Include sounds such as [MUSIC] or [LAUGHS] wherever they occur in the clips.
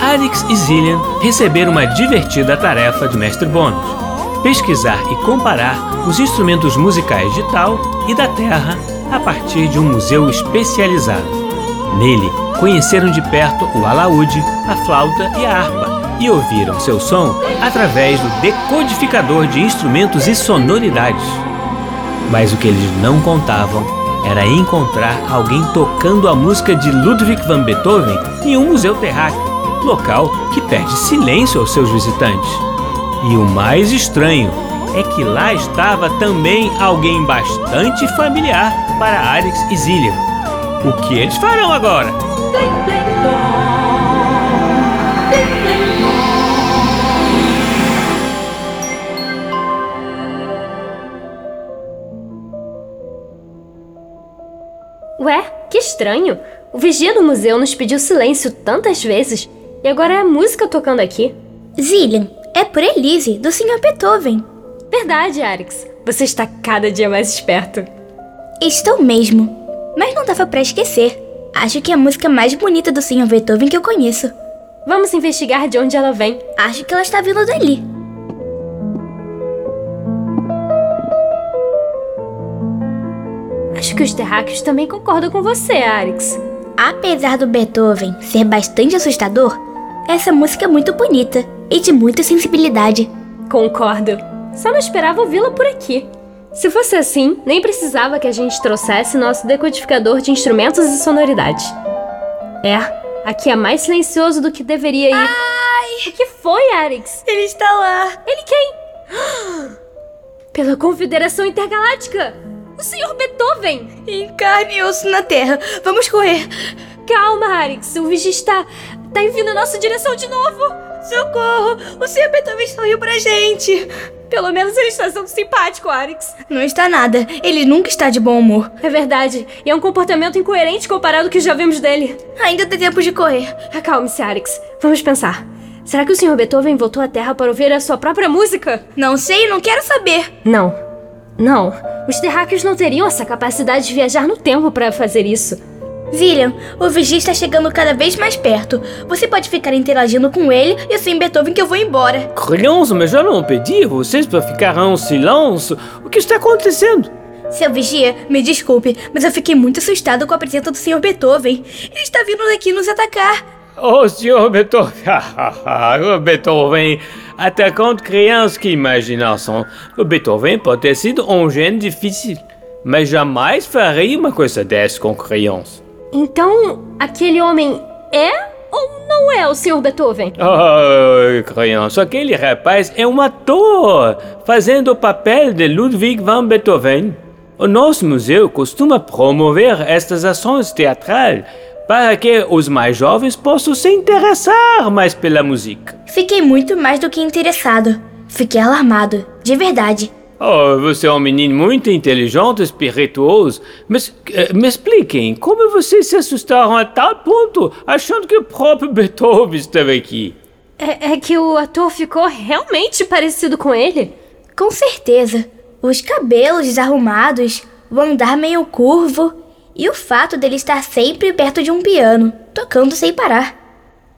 Alex e Zillian receberam uma divertida tarefa do mestre Bônus: pesquisar e comparar os instrumentos musicais de Tal e da Terra a partir de um museu especializado. Nele, conheceram de perto o alaúde, a flauta e a harpa e ouviram seu som através do decodificador de instrumentos e sonoridades. Mas o que eles não contavam era encontrar alguém tocando a música de Ludwig van Beethoven em um museu terráqueo local que pede silêncio aos seus visitantes. E o mais estranho é que lá estava também alguém bastante familiar para Alex e Zillian. O que eles farão agora? Ué, que estranho! O vigia do museu nos pediu silêncio tantas vezes e agora é a música tocando aqui. Zillian, é por Elise, do Sr. Beethoven. Verdade, Arix. Você está cada dia mais esperto. Estou mesmo. Mas não dava para esquecer. Acho que é a música mais bonita do Sr. Beethoven que eu conheço. Vamos investigar de onde ela vem. Acho que ela está vindo dali. Acho que os terráqueos também concordam com você, Arix. Apesar do Beethoven ser bastante assustador, essa música é muito bonita e de muita sensibilidade. Concordo. Só não esperava ouvi-la por aqui. Se fosse assim, nem precisava que a gente trouxesse nosso decodificador de instrumentos e sonoridades. É, aqui é mais silencioso do que deveria ir. Ai! O que foi, Arix? Ele está lá! Ele quem? [GASPS] Pela Confederação Intergaláctica! O Sr. Beethoven! Em carne e osso na terra! Vamos correr! Calma, Arix. O vigia está. Tá vindo na nossa direção de novo! Socorro! O Sr. Beethoven sorriu pra gente! Pelo menos ele está sendo simpático, Arix. Não está nada. Ele nunca está de bom humor. É verdade. E é um comportamento incoerente comparado ao que já vimos dele. Ainda tem tempo de correr. Acalme-se, Arix. Vamos pensar. Será que o Sr. Beethoven voltou à Terra para ouvir a sua própria música? Não sei, não quero saber. Não. Não. Os terráqueos não teriam essa capacidade de viajar no tempo para fazer isso. Zillian, o vigia está chegando cada vez mais perto. Você pode ficar interagindo com ele e assim Beethoven que eu vou embora. Criança, mas já não pedi vocês para ficar em silêncio. O que está acontecendo? Seu vigia, me desculpe, mas eu fiquei muito assustado com a presença do Sr. Beethoven. Ele está vindo daqui nos atacar. Oh, Sr. Beethoven. [LAUGHS] o Beethoven atacando crianças, que imaginação. O Beethoven pode ter sido um gênio difícil, mas jamais faria uma coisa dessa com crianças. Então, aquele homem é ou não é o Sr. Beethoven? Ai, criança, aquele rapaz é um ator fazendo o papel de Ludwig van Beethoven. O nosso museu costuma promover estas ações teatrais para que os mais jovens possam se interessar mais pela música. Fiquei muito mais do que interessado. Fiquei alarmado, de verdade. Oh, você é um menino muito inteligente, espirituoso. Mas eh, me expliquem, como vocês se assustaram a tal ponto, achando que o próprio Beethoven estava aqui? É, é que o ator ficou realmente parecido com ele? Com certeza. Os cabelos desarrumados, o andar meio curvo e o fato dele estar sempre perto de um piano, tocando sem parar.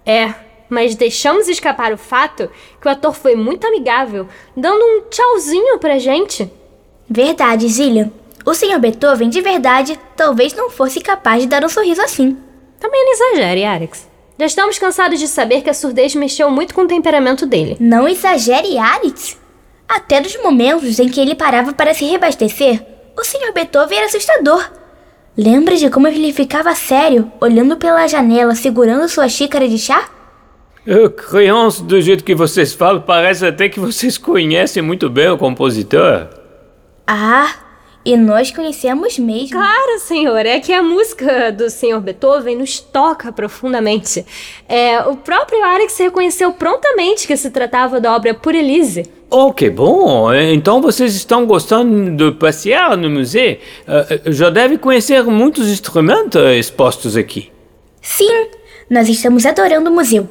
É, mas deixamos escapar o fato que o ator foi muito amigável, dando um tchauzinho pra gente. Verdade, Zillian. O Sr. Beethoven, de verdade, talvez não fosse capaz de dar um sorriso assim. Também não exagere, Alex. Já estamos cansados de saber que a surdez mexeu muito com o temperamento dele. Não exagere, Alex. Até nos momentos em que ele parava para se reabastecer, o Sr. Beethoven era assustador. Lembra de como ele ficava sério, olhando pela janela, segurando sua xícara de chá? Uh, criança, do jeito que vocês falam, parece até que vocês conhecem muito bem o compositor. Ah, e nós conhecemos mesmo. Claro, senhor, é que a música do senhor Beethoven nos toca profundamente. É, o próprio Alex reconheceu prontamente que se tratava da obra Por Elise. Oh, que bom! Então vocês estão gostando de passear no museu? Uh, já deve conhecer muitos instrumentos expostos aqui. Sim, nós estamos adorando o museu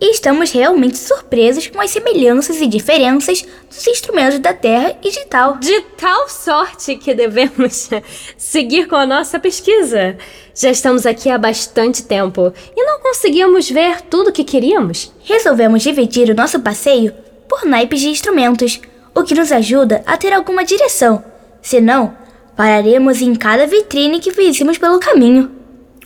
e estamos realmente surpresos com as semelhanças e diferenças dos instrumentos da Terra e de tal. De tal sorte que devemos [LAUGHS] seguir com a nossa pesquisa. Já estamos aqui há bastante tempo e não conseguimos ver tudo o que queríamos. Resolvemos dividir o nosso passeio por naipes de instrumentos, o que nos ajuda a ter alguma direção. Senão, pararemos em cada vitrine que fizemos pelo caminho.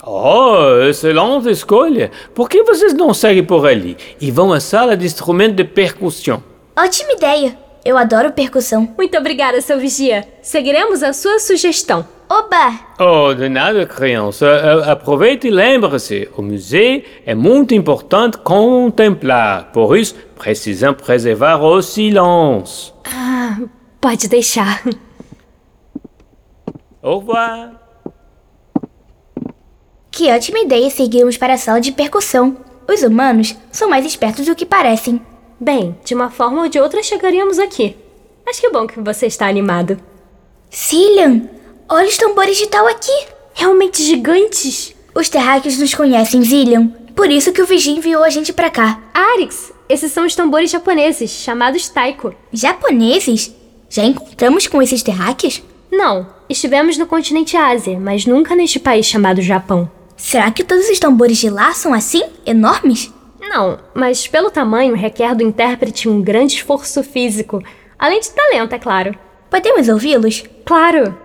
Oh, excelente escolha! Por que vocês não seguem por ali e vão à sala de instrumento de percussão? Ótima ideia! Eu adoro percussão. Muito obrigada, seu vigia. Seguiremos a sua sugestão. Oba! Oh, de nada, criança. Aproveite e lembre-se: o museu é muito importante contemplar. Por isso, precisamos preservar o silêncio. Ah, pode deixar. Au revoir. Que ótima ideia seguirmos para a sala de percussão. Os humanos são mais espertos do que parecem. Bem, de uma forma ou de outra chegaríamos aqui. Acho que é bom que você está animado. Cillian, olha os tambores de tal aqui. Realmente gigantes. Os terráqueos nos conhecem, Zillian. Por isso que o vigia enviou a gente para cá. Arix, esses são os tambores japoneses, chamados taiko. Japoneses? Já encontramos com esses terráqueos? Não, estivemos no continente Ásia, mas nunca neste país chamado Japão. Será que todos os tambores de lá são assim? Enormes? Não, mas pelo tamanho requer do intérprete um grande esforço físico, além de talento, é claro. Podemos ouvi-los? Claro!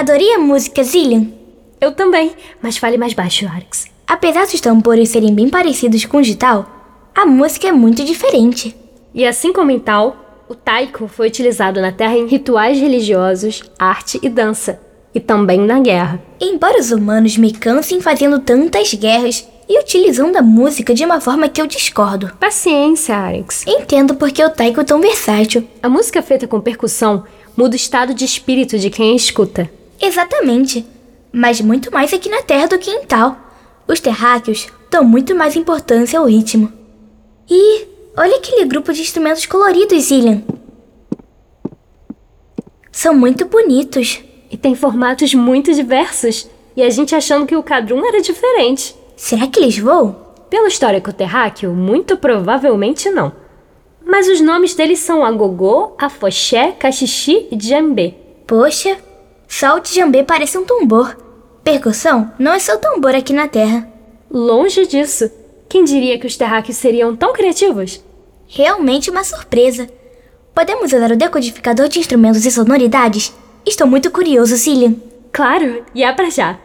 Adorei a música, Zillian. Eu também, mas fale mais baixo, Arix. Apesar dos tambores serem bem parecidos com o Gital, a música é muito diferente. E assim como em tal, o taiko foi utilizado na Terra em rituais religiosos, arte e dança, e também na guerra. Embora os humanos me cansem fazendo tantas guerras e utilizando a música de uma forma que eu discordo. Paciência, Arix. Entendo porque o taiko é tão versátil. A música feita com percussão muda o estado de espírito de quem a escuta. Exatamente. Mas muito mais aqui na Terra do que em tal. Os terráqueos dão muito mais importância ao ritmo. E olha aquele grupo de instrumentos coloridos, Zillian. São muito bonitos. E tem formatos muito diversos. E a gente achando que o Cadrum era diferente. Será que eles voam? Pelo histórico terráqueo, muito provavelmente não. Mas os nomes deles são Agogô, Afoxé, Caxixi e Djambê. Poxa, só o Djambê parece um tambor. Percussão não é só tambor aqui na Terra. Longe disso. Quem diria que os terráqueos seriam tão criativos? Realmente uma surpresa. Podemos usar o decodificador de instrumentos e sonoridades? Estou muito curioso, Cillian. Claro, e é pra já.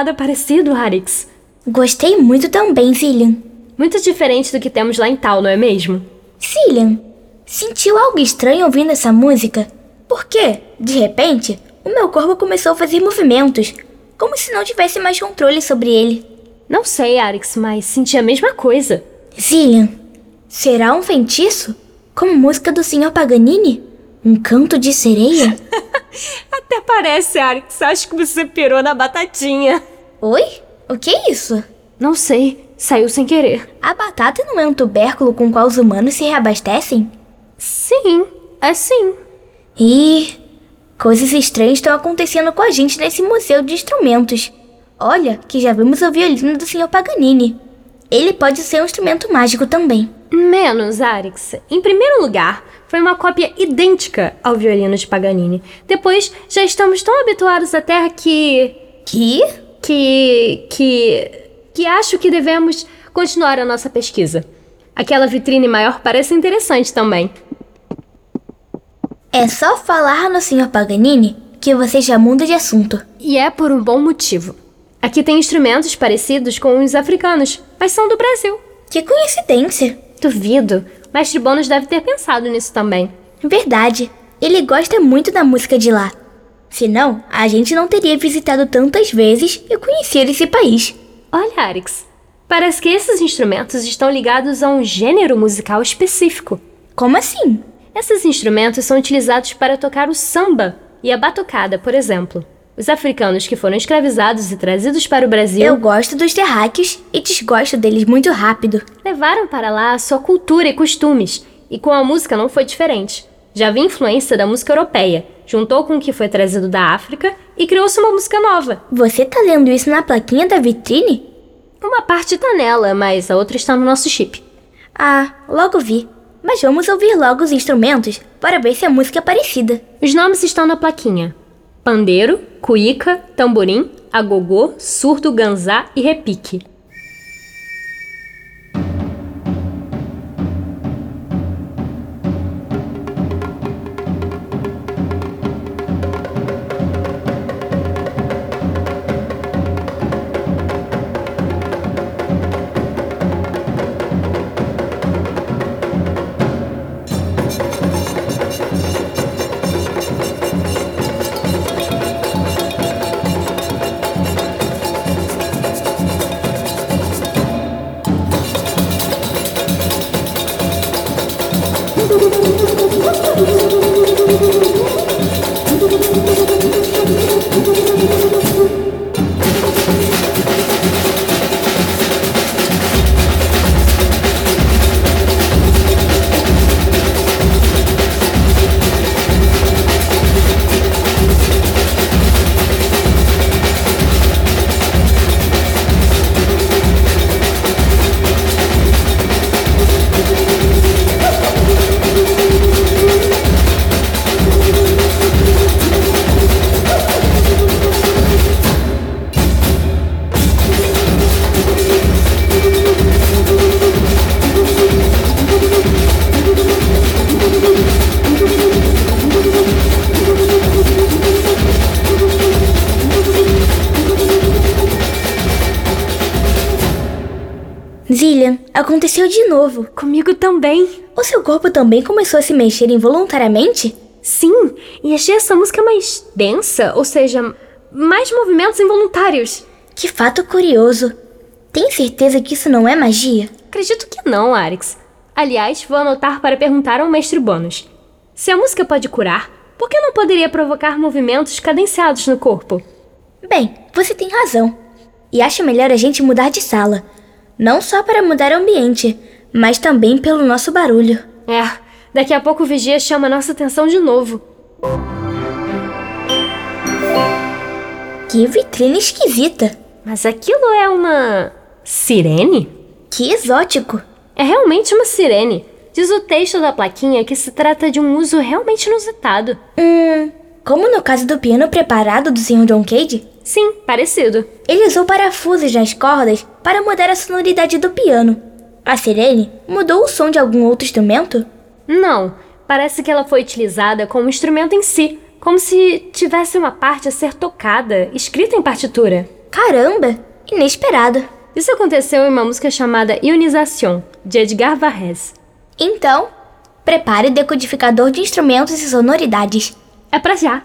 Nada parecido, Arix. Gostei muito também, Zillian. Muito diferente do que temos lá em Tal, não é mesmo? Zillian, sentiu algo estranho ouvindo essa música? Porque, de repente, o meu corpo começou a fazer movimentos, como se não tivesse mais controle sobre ele. Não sei, Arix, mas senti a mesma coisa. Zillian, será um feitiço? Como música do Sr. Paganini? Um canto de sereia? [LAUGHS] Até parece, Arix. Acho que você pirou na batatinha. Oi? O que é isso? Não sei. Saiu sem querer. A batata não é um tubérculo com qual os humanos se reabastecem? Sim, é sim. Ih, coisas estranhas estão acontecendo com a gente nesse museu de instrumentos. Olha, que já vimos o violino do Sr. Paganini. Ele pode ser um instrumento mágico também. Menos, Arix. Em primeiro lugar, foi uma cópia idêntica ao violino de Paganini. Depois, já estamos tão habituados à Terra que. Que? que. que. que acho que devemos continuar a nossa pesquisa. Aquela vitrine maior parece interessante também. É só falar no Sr. Paganini que você já muda de assunto. E é por um bom motivo. Aqui tem instrumentos parecidos com os africanos, mas são do Brasil. Que coincidência! Duvido. Mestre Bônus deve ter pensado nisso também. Verdade. Ele gosta muito da música de lá. Senão, a gente não teria visitado tantas vezes e conhecido esse país. Olha, Arix, parece que esses instrumentos estão ligados a um gênero musical específico. Como assim? Esses instrumentos são utilizados para tocar o samba e a batucada, por exemplo. Os africanos que foram escravizados e trazidos para o Brasil. Eu gosto dos terráqueos e desgosto deles muito rápido. Levaram para lá a sua cultura e costumes, e com a música não foi diferente. Já havia influência da música europeia, juntou com o que foi trazido da África e criou-se uma música nova. Você tá lendo isso na plaquinha da vitrine? Uma parte tá nela, mas a outra está no nosso chip. Ah, logo vi. Mas vamos ouvir logo os instrumentos para ver se a música é parecida. Os nomes estão na plaquinha: pandeiro, cuíca, tamborim, agogô, surdo, ganzá e repique. Também começou a se mexer involuntariamente? Sim, e achei essa música mais densa, ou seja, mais movimentos involuntários. Que fato curioso. Tem certeza que isso não é magia? Acredito que não, Arix. Aliás, vou anotar para perguntar ao mestre Bônus. Se a música pode curar, por que não poderia provocar movimentos cadenciados no corpo? Bem, você tem razão. E acho melhor a gente mudar de sala. Não só para mudar o ambiente, mas também pelo nosso barulho. É, daqui a pouco o vigia chama nossa atenção de novo. Que vitrine esquisita. Mas aquilo é uma. sirene? Que exótico. É realmente uma sirene. Diz o texto da plaquinha que se trata de um uso realmente inusitado. Hum. Como no caso do piano preparado do Sr. John Cage? Sim, parecido. Ele usou parafusos nas cordas para mudar a sonoridade do piano. A sirene mudou o som de algum outro instrumento? Não, parece que ela foi utilizada como instrumento em si, como se tivesse uma parte a ser tocada, escrita em partitura. Caramba, inesperado. Isso aconteceu em uma música chamada Ionização, de Edgar Varese. Então, prepare o decodificador de instrumentos e sonoridades. É pra já.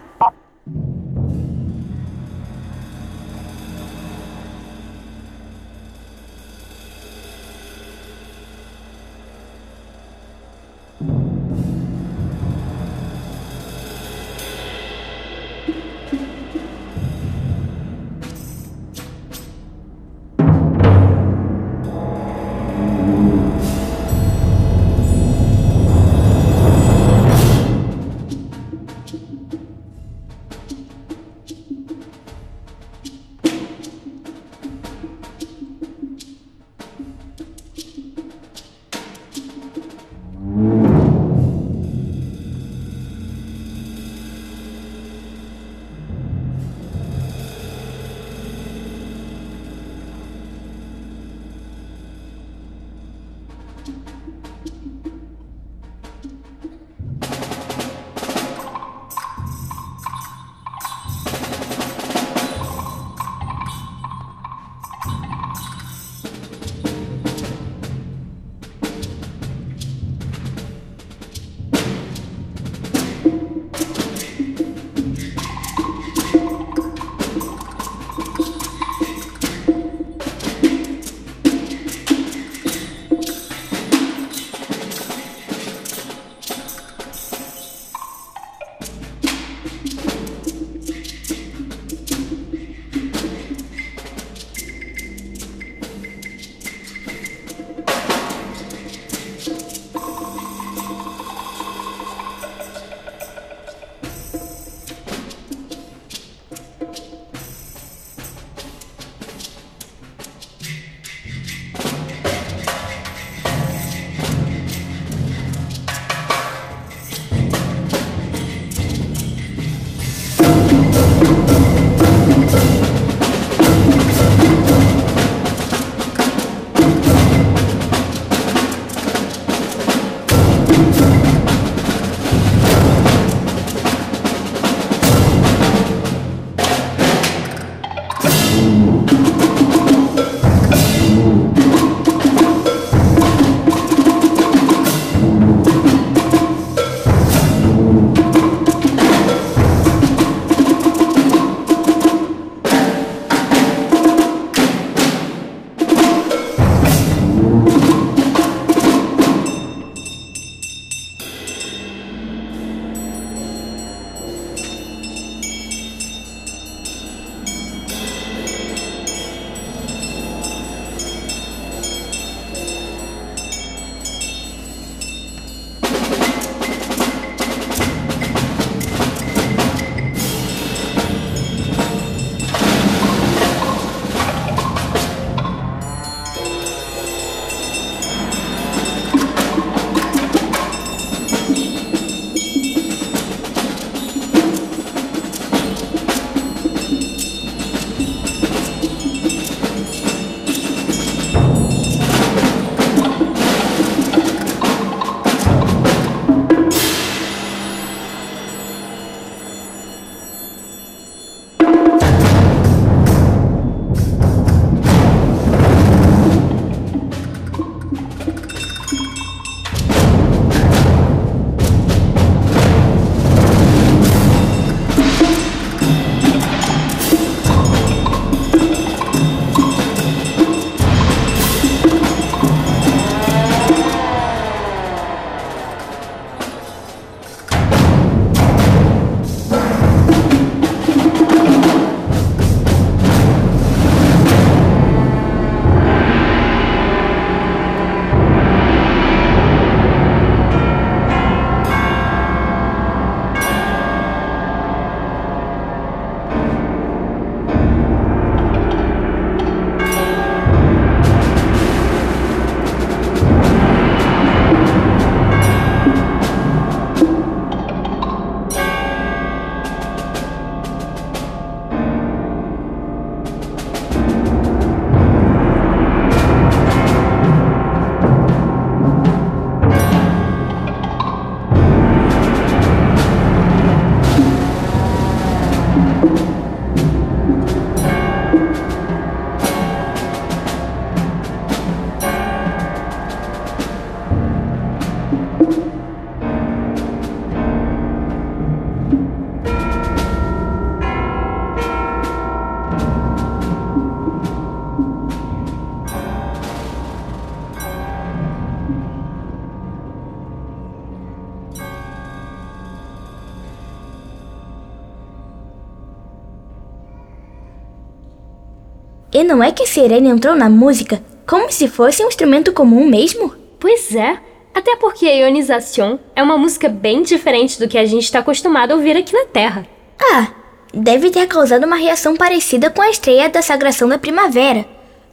Não é que a sirene entrou na música como se fosse um instrumento comum mesmo? Pois é. Até porque a ionização é uma música bem diferente do que a gente está acostumado a ouvir aqui na Terra. Ah, deve ter causado uma reação parecida com a estreia da Sagração da Primavera,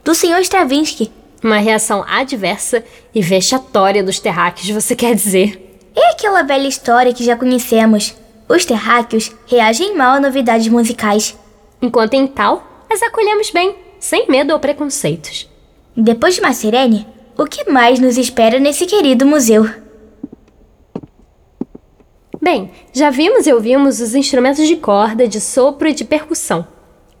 do Sr. Stravinsky. Uma reação adversa e vexatória dos terráqueos, você quer dizer? É aquela velha história que já conhecemos. Os terráqueos reagem mal a novidades musicais. Enquanto em tal, as acolhemos bem sem medo ou preconceitos. Depois de uma sirene, o que mais nos espera nesse querido museu? Bem, já vimos e ouvimos os instrumentos de corda, de sopro e de percussão.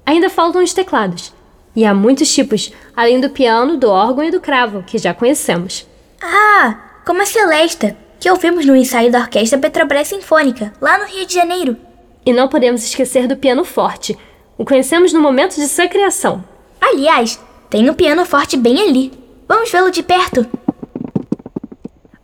Ainda faltam os teclados. E há muitos tipos, além do piano, do órgão e do cravo, que já conhecemos. Ah, como a Celesta, que ouvimos no ensaio da Orquestra Petrobras Sinfônica, lá no Rio de Janeiro. E não podemos esquecer do piano forte. O conhecemos no momento de sua criação. Aliás, tem um piano forte bem ali. Vamos vê-lo de perto.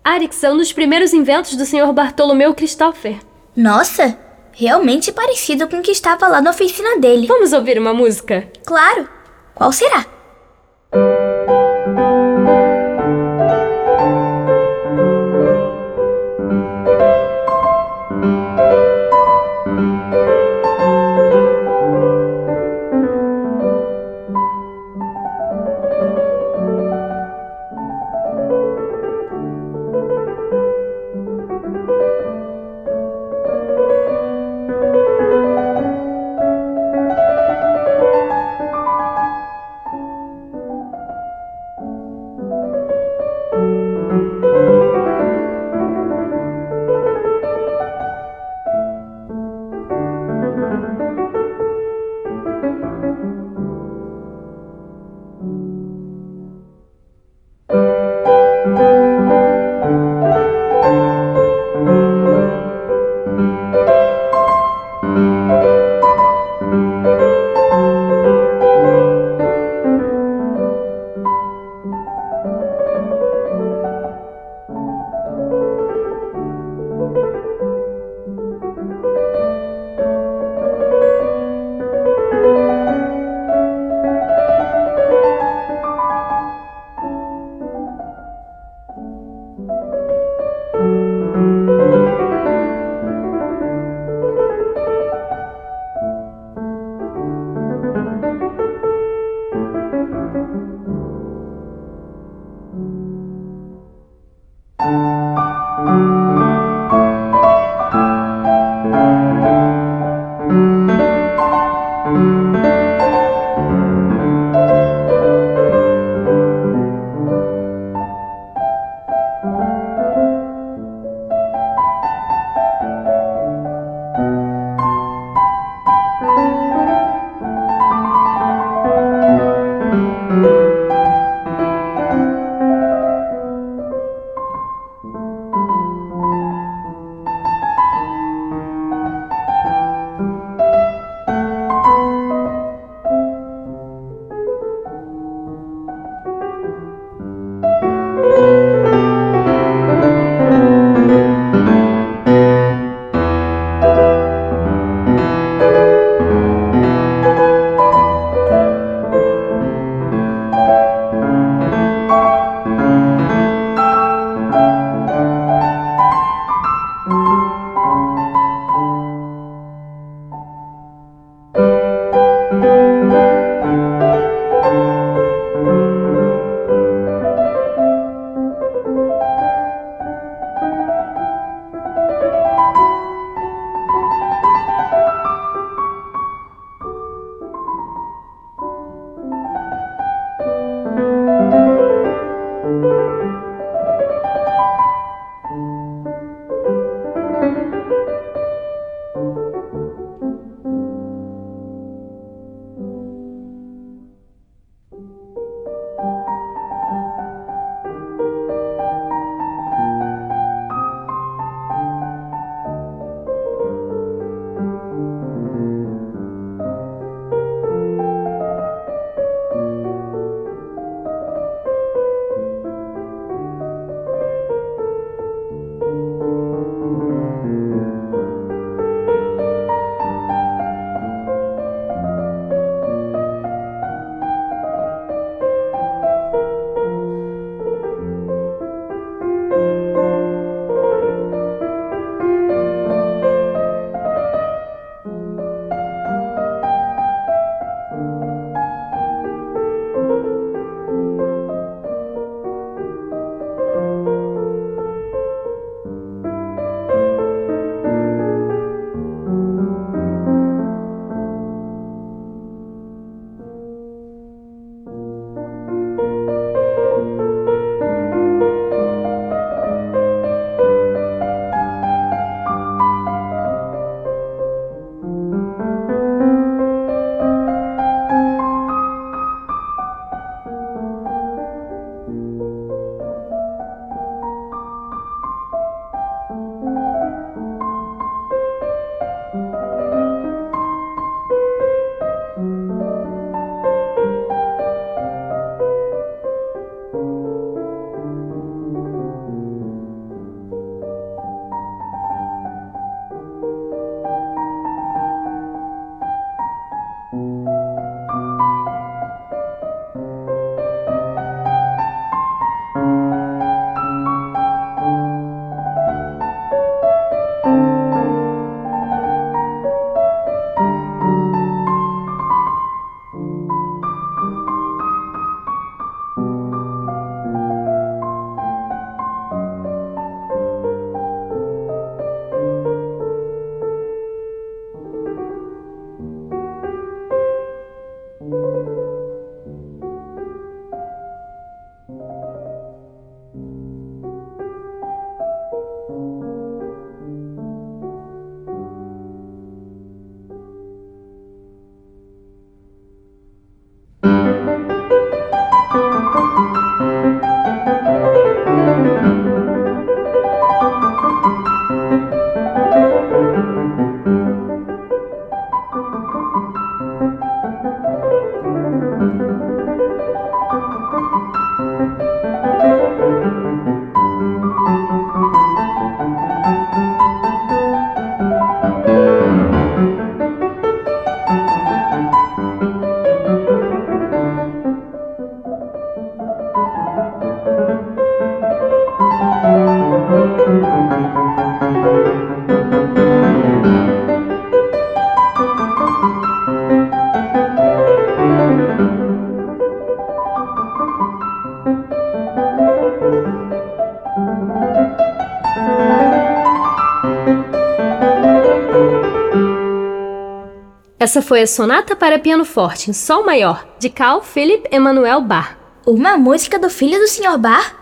Arix é um dos primeiros inventos do Sr. Bartolomeu Christopher. Nossa, realmente parecido com o que estava lá na oficina dele. Vamos ouvir uma música? Claro. Qual será? Essa foi a Sonata para Piano Forte em Sol Maior, de Carl Philipp Emanuel Bach. Uma música do filho do Sr. Bar?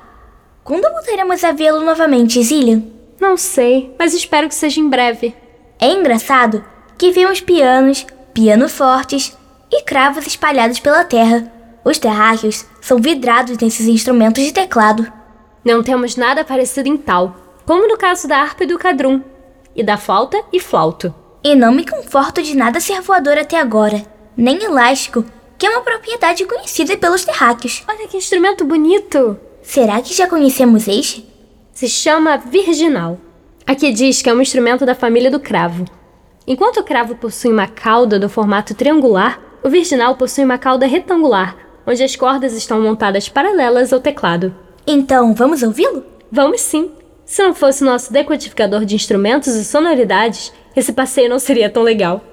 Quando voltaremos a vê-lo novamente, Zillian? Não sei, mas espero que seja em breve. É engraçado que vimos pianos, piano fortes e cravos espalhados pela terra. Os terráqueos são vidrados nesses instrumentos de teclado. Não temos nada parecido em tal, como no caso da harpa e do cadrum, e da flauta e flauto. E não me conforto de nada ser voador até agora, nem elástico, que é uma propriedade conhecida pelos terráqueos. Olha que instrumento bonito! Será que já conhecemos este? Se chama virginal. Aqui diz que é um instrumento da família do cravo. Enquanto o cravo possui uma cauda do formato triangular, o virginal possui uma cauda retangular, onde as cordas estão montadas paralelas ao teclado. Então, vamos ouvi-lo? Vamos sim! Se não fosse nosso decodificador de instrumentos e sonoridades, esse passeio não seria tão legal.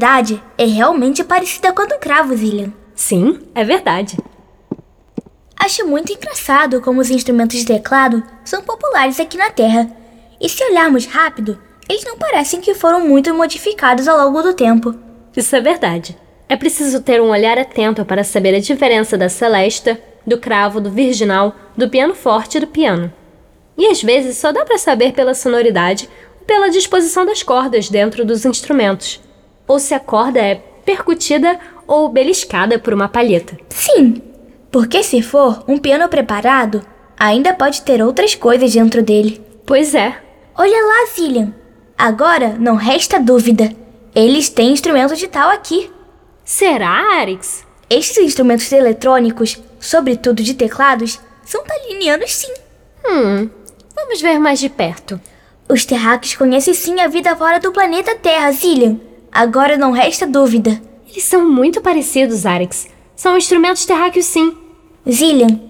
A sonoridade é realmente parecida com a do cravo, Zillian. Sim, é verdade. Acho muito engraçado como os instrumentos de teclado são populares aqui na Terra. E se olharmos rápido, eles não parecem que foram muito modificados ao longo do tempo. Isso é verdade. É preciso ter um olhar atento para saber a diferença da celesta, do cravo, do virginal, do piano forte e do piano. E às vezes só dá para saber pela sonoridade ou pela disposição das cordas dentro dos instrumentos, ou se a corda é percutida ou beliscada por uma palheta. Sim, porque se for um piano preparado, ainda pode ter outras coisas dentro dele. Pois é. Olha lá, Zillian. Agora não resta dúvida. Eles têm instrumento de tal aqui. Será, Arix? Estes instrumentos eletrônicos, sobretudo de teclados, são talinianos sim. Hum, vamos ver mais de perto. Os terráqueos conhecem sim a vida fora do planeta Terra, Zillian. Agora não resta dúvida. Eles são muito parecidos, Arix. São instrumentos terráqueos sim. Zillian,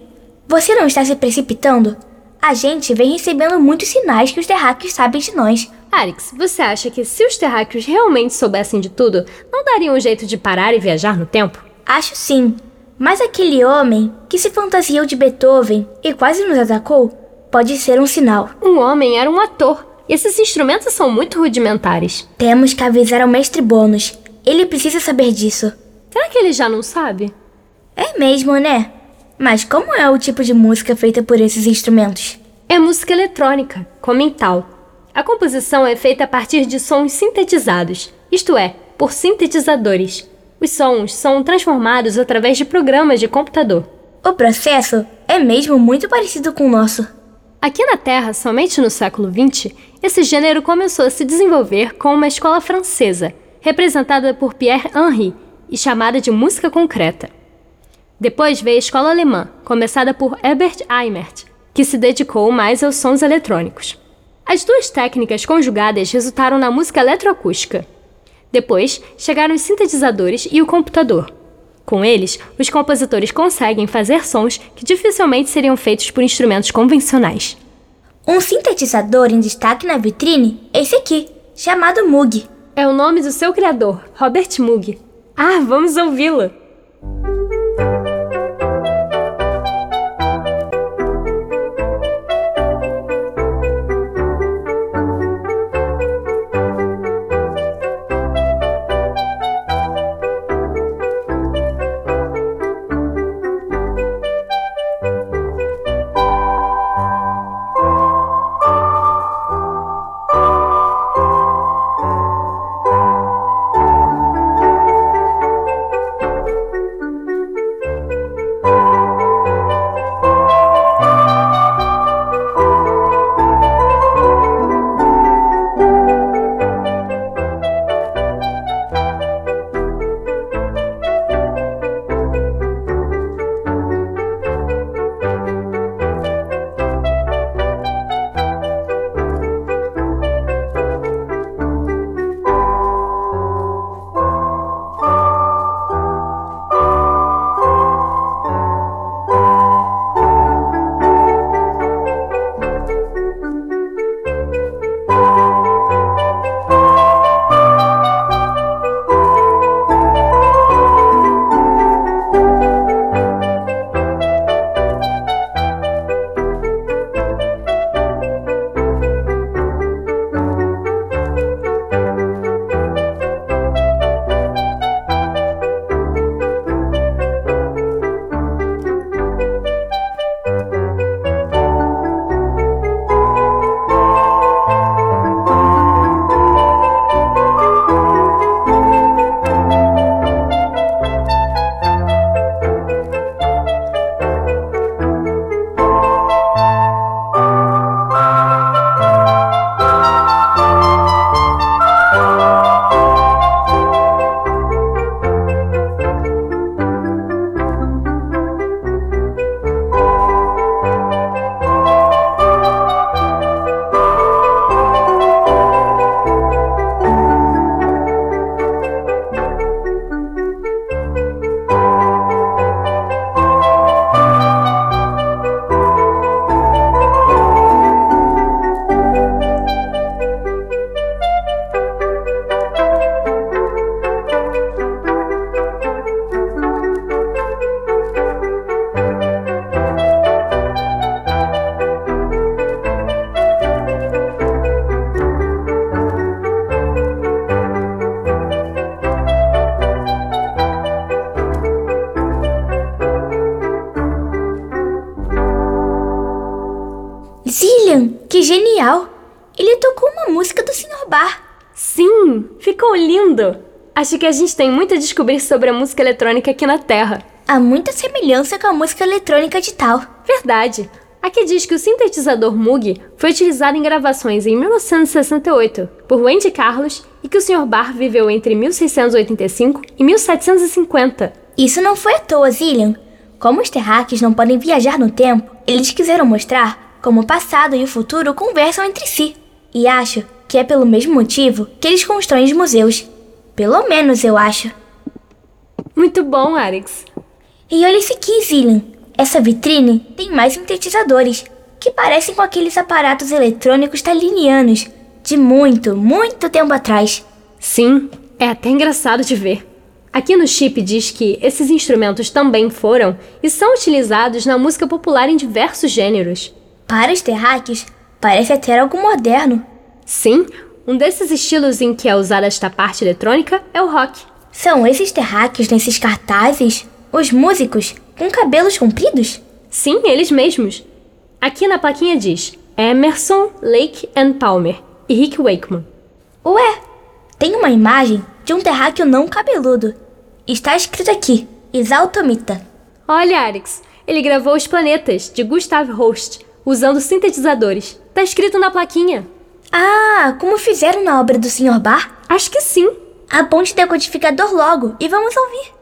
você não está se precipitando? A gente vem recebendo muitos sinais que os terráqueos sabem de nós. Arix, você acha que se os terráqueos realmente soubessem de tudo, não dariam um jeito de parar e viajar no tempo? Acho sim. Mas aquele homem que se fantasiou de Beethoven e quase nos atacou pode ser um sinal. Um homem era um ator. Esses instrumentos são muito rudimentares. Temos que avisar ao mestre Bônus. Ele precisa saber disso. Será que ele já não sabe? É mesmo, né? Mas como é o tipo de música feita por esses instrumentos? É música eletrônica, como em tal. A composição é feita a partir de sons sintetizados, isto é, por sintetizadores. Os sons são transformados através de programas de computador. O processo é mesmo muito parecido com o nosso. Aqui na Terra, somente no século XX, esse gênero começou a se desenvolver com uma escola francesa, representada por Pierre Henry e chamada de música concreta. Depois veio a escola alemã, começada por Herbert Eimert, que se dedicou mais aos sons eletrônicos. As duas técnicas conjugadas resultaram na música eletroacústica. Depois chegaram os sintetizadores e o computador. Com eles, os compositores conseguem fazer sons que dificilmente seriam feitos por instrumentos convencionais. Um sintetizador em destaque na vitrine é esse aqui, chamado Moog. É o nome do seu criador, Robert Moog. Ah, vamos ouvi-lo! Acho que a gente tem muito a descobrir sobre a música eletrônica aqui na Terra. Há muita semelhança com a música eletrônica de tal. Verdade. Aqui diz que o sintetizador Moog foi utilizado em gravações em 1968 por Wendy Carlos e que o Sr. Barr viveu entre 1685 e 1750. Isso não foi à toa, Zillian. Como os terráqueos não podem viajar no tempo, eles quiseram mostrar como o passado e o futuro conversam entre si. E acho que é pelo mesmo motivo que eles constroem os museus. Pelo menos eu acho. Muito bom, Alex. E olha esse aqui, Zillian. Essa vitrine tem mais sintetizadores, que parecem com aqueles aparatos eletrônicos talinianos, de muito, muito tempo atrás. Sim, é até engraçado de ver. Aqui no chip diz que esses instrumentos também foram e são utilizados na música popular em diversos gêneros. Para os terráqueos, parece até algo moderno. Sim, um desses estilos em que é usada esta parte eletrônica é o rock. São esses terráqueos nesses cartazes? Os músicos com cabelos compridos? Sim, eles mesmos. Aqui na plaquinha diz Emerson, Lake and Palmer e Rick Wakeman. Ué, tem uma imagem de um terráqueo não cabeludo. Está escrito aqui: Exaltomita. Olha, Arix, ele gravou os planetas de Gustav Holst usando sintetizadores. Tá escrito na plaquinha. Ah, como fizeram na obra do Sr. Bar? Acho que sim. Aponte o decodificador logo e vamos ouvir.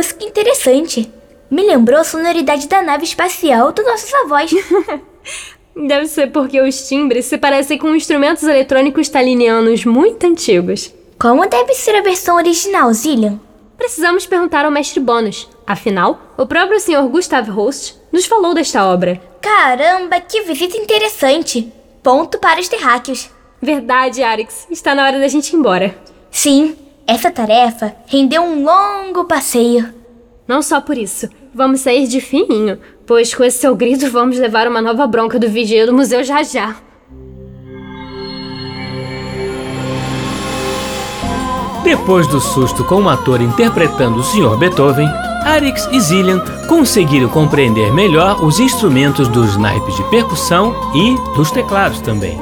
Música interessante. Me lembrou a sonoridade da nave espacial dos nossos avós. [LAUGHS] Deve ser porque os timbres se parecem com instrumentos eletrônicos talinianos muito antigos. Como deve ser a versão original, Zillian? Precisamos perguntar ao mestre Bônus. Afinal, o próprio Sr. Gustav Holst nos falou desta obra. Caramba, que visita interessante. Ponto para os terráqueos. Verdade, Arix. Está na hora da gente ir embora. Sim, essa tarefa rendeu um longo passeio. Não só por isso. Vamos sair de fininho, pois com esse seu grito vamos levar uma nova bronca do vigia do museu já já. Depois do susto com o ator interpretando o Sr. Beethoven, Arix e Zillian conseguiram compreender melhor os instrumentos dos naipes de percussão e dos teclados também.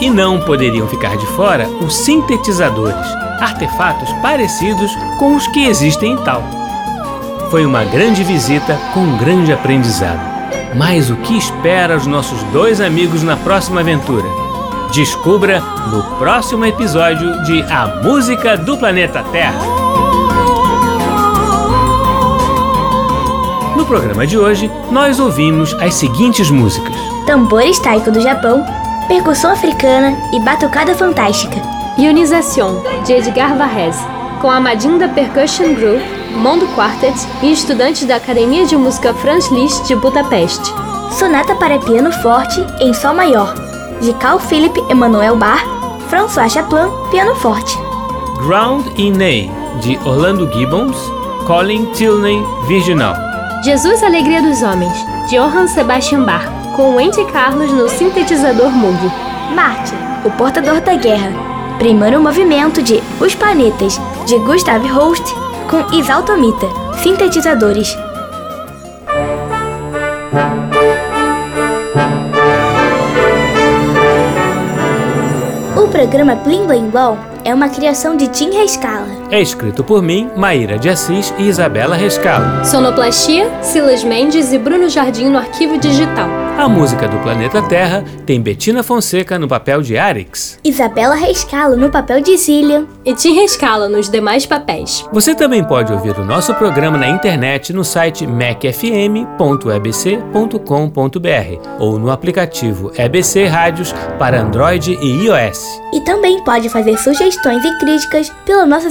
E não poderiam ficar de fora os sintetizadores, artefatos parecidos com os que existem em tal. Foi uma grande visita com um grande aprendizado. Mas o que espera os nossos dois amigos na próxima aventura? Descubra no próximo episódio de A Música do Planeta Terra. No programa de hoje, nós ouvimos as seguintes músicas: Tambores taiko do Japão, percussão africana e batucada fantástica. Ionização, de Edgar Varese, com a Madinda Percussion Group, Mondo Quartet e estudantes da Academia de Música Franz Liszt de Budapeste. Sonata para piano forte em Sol maior, de Carl Philipp Emanuel Bach, François Chaplin, piano forte. Ground in A, de Orlando Gibbons, Colin Tilney, virginal. Jesus Alegria dos Homens, de Johann Sebastian Bach, com Wendy Carlos no sintetizador Moog. Marte, o portador da guerra. Primeiro movimento de Os Planetas, de Gustav Holst, com Isaltomita, sintetizadores. O programa Blim Blim Blom é uma criação de Tim Rescala. É escrito por mim, Maíra de Assis e Isabela Rescalo. Sonoplastia, Silas Mendes e Bruno Jardim no arquivo digital. A música do Planeta Terra tem Betina Fonseca no papel de Arix. Isabela Rescalo no papel de Zillian. E Tim Rescala nos demais papéis. Você também pode ouvir o nosso programa na internet no site macfm.ebc.com.br ou no aplicativo EBC Rádios para Android e iOS. E também pode fazer sugestões e críticas pela nossa